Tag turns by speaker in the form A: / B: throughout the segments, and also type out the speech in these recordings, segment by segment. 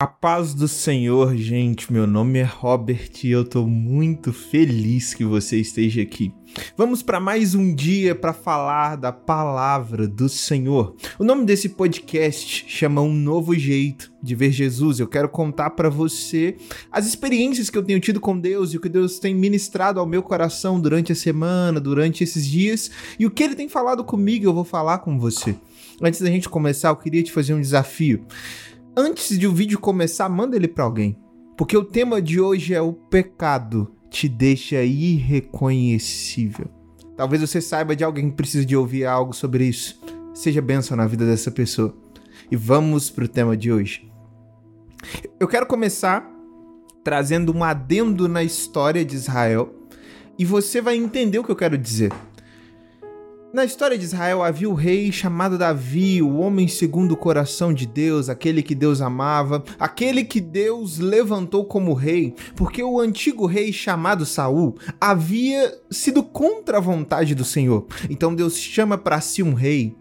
A: A paz do Senhor, gente. Meu nome é Robert e eu tô muito feliz que você esteja aqui. Vamos para mais um dia para falar da palavra do Senhor. O nome desse podcast chama Um Novo Jeito de Ver Jesus. Eu quero contar para você as experiências que eu tenho tido com Deus e o que Deus tem ministrado ao meu coração durante a semana, durante esses dias e o que ele tem falado comigo. Eu vou falar com você. Antes da gente começar, eu queria te fazer um desafio antes de o vídeo começar, manda ele para alguém. Porque o tema de hoje é o pecado te deixa irreconhecível. Talvez você saiba de alguém que precisa de ouvir algo sobre isso. Seja bênção na vida dessa pessoa. E vamos pro tema de hoje. Eu quero começar trazendo um adendo na história de Israel e você vai entender o que eu quero dizer. Na história de Israel havia o rei chamado Davi, o homem segundo o coração de Deus, aquele que Deus amava, aquele que Deus levantou como rei, porque o antigo rei chamado Saul havia sido contra a vontade do Senhor. Então Deus chama para si um rei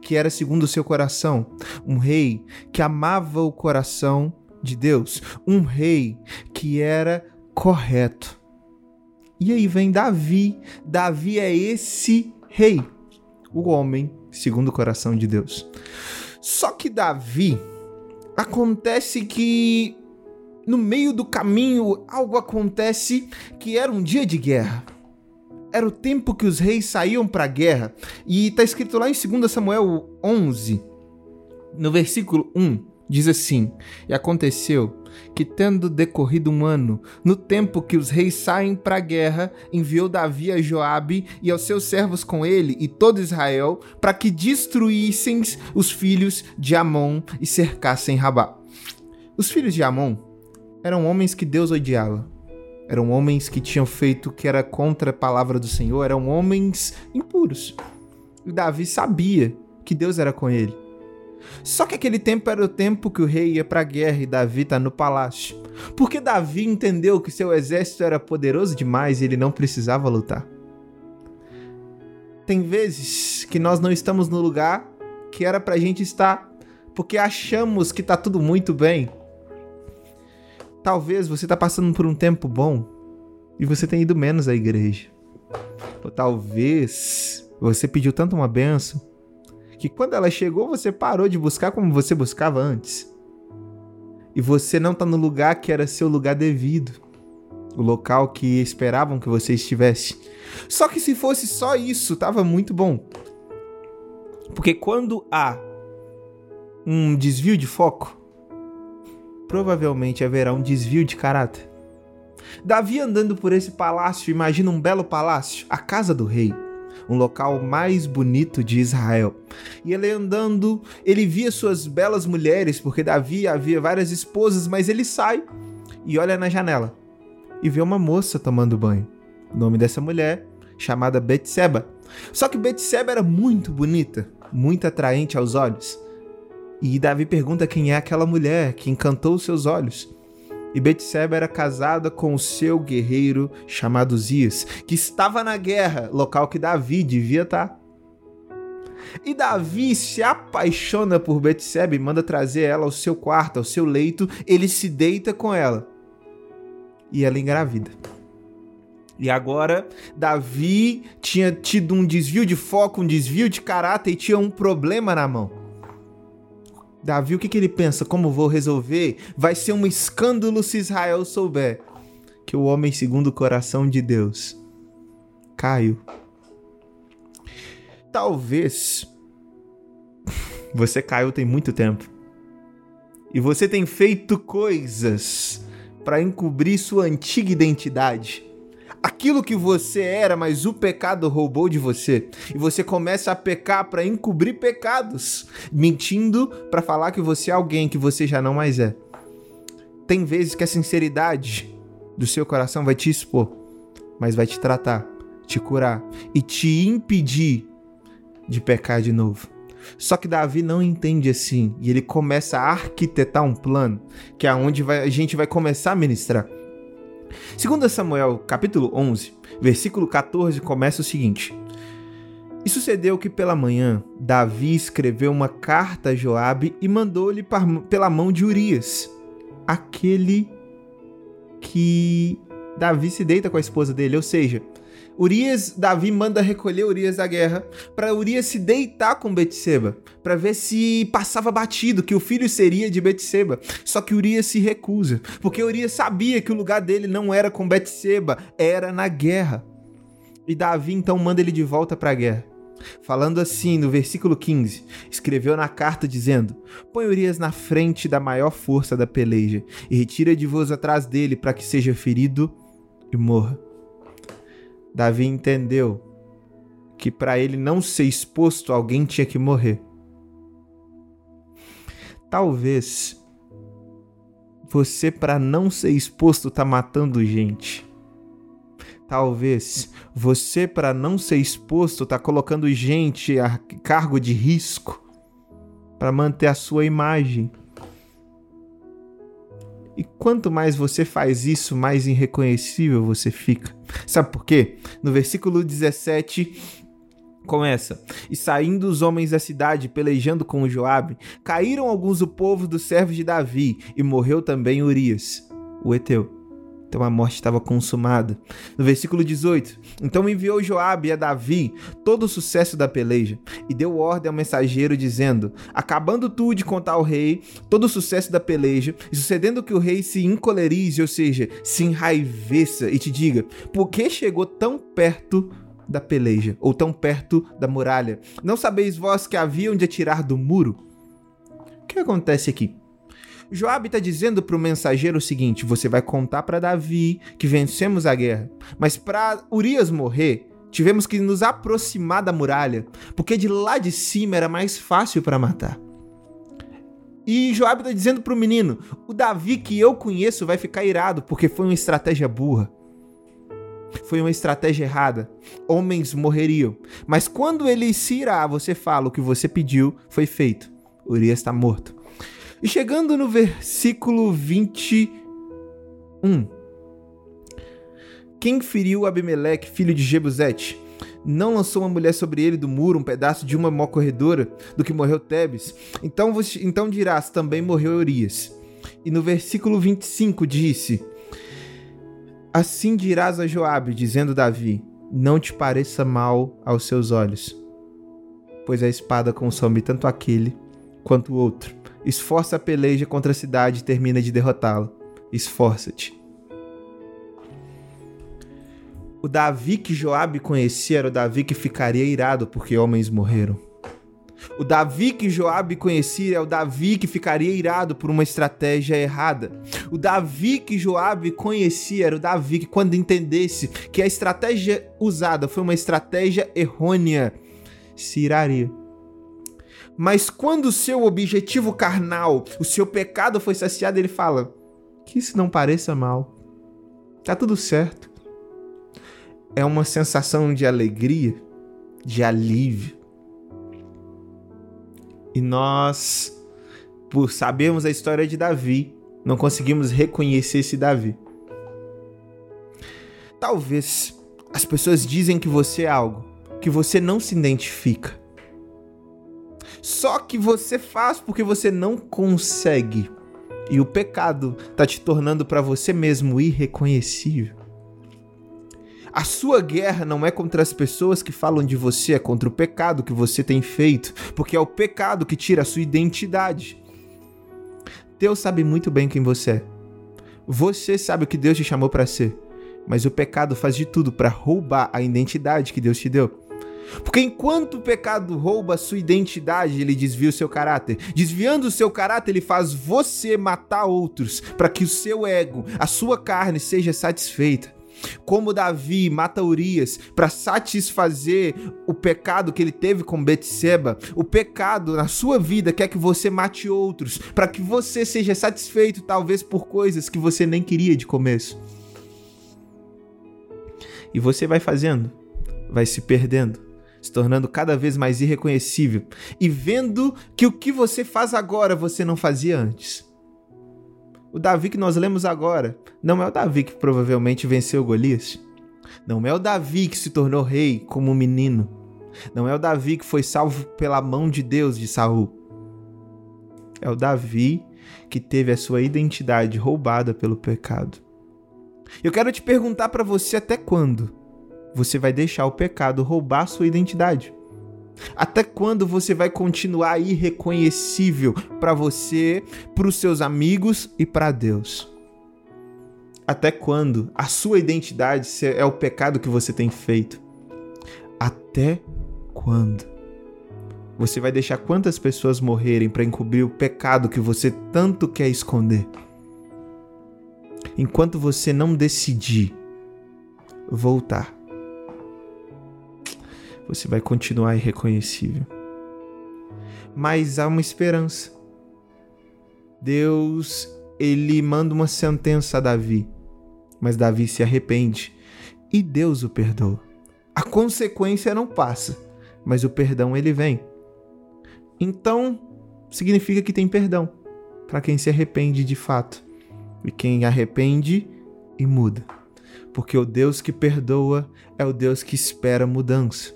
A: que era segundo o seu coração, um rei que amava o coração de Deus, um rei que era correto. E aí vem Davi. Davi é esse rei, o homem segundo o coração de Deus. Só que Davi acontece que no meio do caminho algo acontece que era um dia de guerra. Era o tempo que os reis saíam para a guerra. E está escrito lá em 2 Samuel 11, no versículo 1, diz assim: E aconteceu que, tendo decorrido um ano, no tempo que os reis saem para a guerra, enviou Davi a Joabe e aos seus servos com ele e todo Israel para que destruíssem os filhos de Amon e cercassem Rabá. Os filhos de Amon eram homens que Deus odiava. Eram homens que tinham feito o que era contra a palavra do Senhor, eram homens impuros. E Davi sabia que Deus era com ele. Só que aquele tempo era o tempo que o rei ia para a guerra e Davi está no palácio. Porque Davi entendeu que seu exército era poderoso demais e ele não precisava lutar. Tem vezes que nós não estamos no lugar que era pra gente estar porque achamos que tá tudo muito bem. Talvez você tá passando por um tempo bom e você tenha ido menos à igreja. Ou talvez você pediu tanto uma benção que quando ela chegou você parou de buscar como você buscava antes. E você não está no lugar que era seu lugar devido, o local que esperavam que você estivesse. Só que se fosse só isso, tava muito bom. Porque quando há um desvio de foco, provavelmente haverá um desvio de caráter. Davi andando por esse palácio, imagina um belo palácio, a casa do rei um local mais bonito de Israel. E ele andando, ele via suas belas mulheres, porque Davi havia várias esposas, mas ele sai e olha na janela e vê uma moça tomando banho. O nome dessa mulher chamada Betseba. Só que Betseba era muito bonita, muito atraente aos olhos. E Davi pergunta quem é aquela mulher que encantou seus olhos. E Betseba era casada com o seu guerreiro chamado Zias, que estava na guerra, local que Davi devia estar. E Davi se apaixona por Betseba e manda trazer ela ao seu quarto, ao seu leito. Ele se deita com ela. E ela engravida. E agora, Davi tinha tido um desvio de foco, um desvio de caráter e tinha um problema na mão. Davi, o que, que ele pensa? Como vou resolver? Vai ser um escândalo se Israel souber que o homem segundo o coração de Deus caiu. Talvez você caiu tem muito tempo. E você tem feito coisas para encobrir sua antiga identidade aquilo que você era, mas o pecado roubou de você. E você começa a pecar para encobrir pecados, mentindo para falar que você é alguém que você já não mais é. Tem vezes que a sinceridade do seu coração vai te expor, mas vai te tratar, te curar e te impedir de pecar de novo. Só que Davi não entende assim e ele começa a arquitetar um plano que é onde vai, a gente vai começar a ministrar. Segundo Samuel, capítulo 11, versículo 14, começa o seguinte: E sucedeu que pela manhã Davi escreveu uma carta a Joabe e mandou-lhe pela mão de Urias, aquele que Davi se deita com a esposa dele, ou seja, Urias, Davi manda recolher Urias da guerra para Urias se deitar com Betseba, para ver se passava batido que o filho seria de Betseba. Só que Urias se recusa, porque Urias sabia que o lugar dele não era com Betseba, era na guerra. E Davi então manda ele de volta para a guerra. Falando assim no versículo 15, escreveu na carta dizendo: Põe Urias na frente da maior força da peleja e retira de vós atrás dele para que seja ferido e morra. Davi entendeu que para ele não ser exposto, alguém tinha que morrer. Talvez você, para não ser exposto, tá matando gente. Talvez você, para não ser exposto, tá colocando gente a cargo de risco para manter a sua imagem. E quanto mais você faz isso, mais irreconhecível você fica. Sabe por quê? No versículo 17 começa: E saindo os homens da cidade, pelejando com o Joabe, caíram alguns do povo dos servos de Davi, e morreu também Urias, o Eteu. Então a morte estava consumada. No versículo 18: Então enviou Joabe a Davi todo o sucesso da peleja e deu ordem ao mensageiro dizendo: Acabando tu de contar ao rei todo o sucesso da peleja, e sucedendo que o rei se encolerize, ou seja, se enraiveça e te diga: Por que chegou tão perto da peleja ou tão perto da muralha? Não sabeis vós que haviam de atirar do muro? O que acontece aqui? Joabe está dizendo para o mensageiro o seguinte: você vai contar para Davi que vencemos a guerra, mas para Urias morrer, tivemos que nos aproximar da muralha, porque de lá de cima era mais fácil para matar. E Joabe está dizendo para o menino: o Davi que eu conheço vai ficar irado porque foi uma estratégia burra. Foi uma estratégia errada. Homens morreriam. Mas quando ele se irá, você fala o que você pediu foi feito. Urias está morto. E chegando no versículo 21. Quem feriu Abimeleque, filho de Jebusete? Não lançou uma mulher sobre ele do muro, um pedaço de uma mó corredora, do que morreu Tebes? Então, então dirás, também morreu Urias. E no versículo 25 disse: Assim dirás a Joabe, dizendo Davi: Não te pareça mal aos seus olhos, pois a espada consome tanto aquele quanto o outro Esforça a peleja contra a cidade e termina de derrotá-la. Esforça-te. O Davi que Joabe conhecia era o Davi que ficaria irado porque homens morreram. O Davi que Joabe conhecia é o Davi que ficaria irado por uma estratégia errada. O Davi que Joabe conhecia era o Davi que quando entendesse que a estratégia usada foi uma estratégia errônea, se iraria. Mas quando o seu objetivo carnal, o seu pecado foi saciado, ele fala: que isso não pareça mal. Tá tudo certo. É uma sensação de alegria, de alívio. E nós, por sabermos a história de Davi, não conseguimos reconhecer esse Davi. Talvez as pessoas dizem que você é algo que você não se identifica só que você faz porque você não consegue. E o pecado tá te tornando para você mesmo irreconhecível. A sua guerra não é contra as pessoas que falam de você, é contra o pecado que você tem feito, porque é o pecado que tira a sua identidade. Deus sabe muito bem quem você é. Você sabe o que Deus te chamou para ser, mas o pecado faz de tudo para roubar a identidade que Deus te deu. Porque enquanto o pecado rouba sua identidade, ele desvia o seu caráter. Desviando o seu caráter, ele faz você matar outros para que o seu ego, a sua carne seja satisfeita. Como Davi mata Urias para satisfazer o pecado que ele teve com Betseba, o pecado na sua vida quer que você mate outros, para que você seja satisfeito talvez por coisas que você nem queria de começo. E você vai fazendo, vai se perdendo, se tornando cada vez mais irreconhecível e vendo que o que você faz agora você não fazia antes. O Davi que nós lemos agora não é o Davi que provavelmente venceu Golias. Não é o Davi que se tornou rei como menino. Não é o Davi que foi salvo pela mão de Deus de Saul. É o Davi que teve a sua identidade roubada pelo pecado. Eu quero te perguntar para você até quando você vai deixar o pecado roubar sua identidade? Até quando você vai continuar irreconhecível para você, para os seus amigos e para Deus? Até quando a sua identidade é o pecado que você tem feito? Até quando? Você vai deixar quantas pessoas morrerem para encobrir o pecado que você tanto quer esconder? Enquanto você não decidir voltar, você vai continuar irreconhecível. Mas há uma esperança. Deus, ele manda uma sentença a Davi, mas Davi se arrepende e Deus o perdoa. A consequência não passa, mas o perdão ele vem. Então, significa que tem perdão para quem se arrepende de fato e quem arrepende e muda. Porque o Deus que perdoa é o Deus que espera mudança.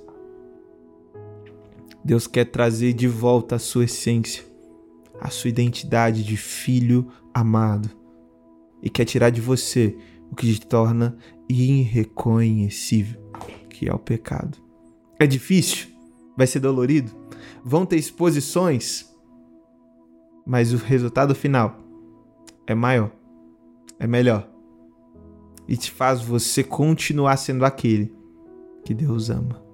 A: Deus quer trazer de volta a sua essência, a sua identidade de filho amado e quer tirar de você o que te torna irreconhecível, que é o pecado. É difícil? Vai ser dolorido? Vão ter exposições? Mas o resultado final é maior, é melhor e te faz você continuar sendo aquele que Deus ama.